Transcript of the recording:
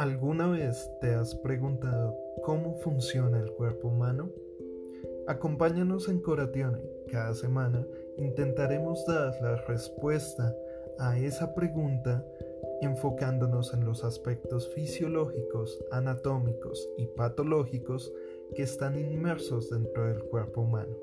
¿Alguna vez te has preguntado cómo funciona el cuerpo humano? Acompáñanos en Coratione. Cada semana intentaremos dar la respuesta a esa pregunta enfocándonos en los aspectos fisiológicos, anatómicos y patológicos que están inmersos dentro del cuerpo humano.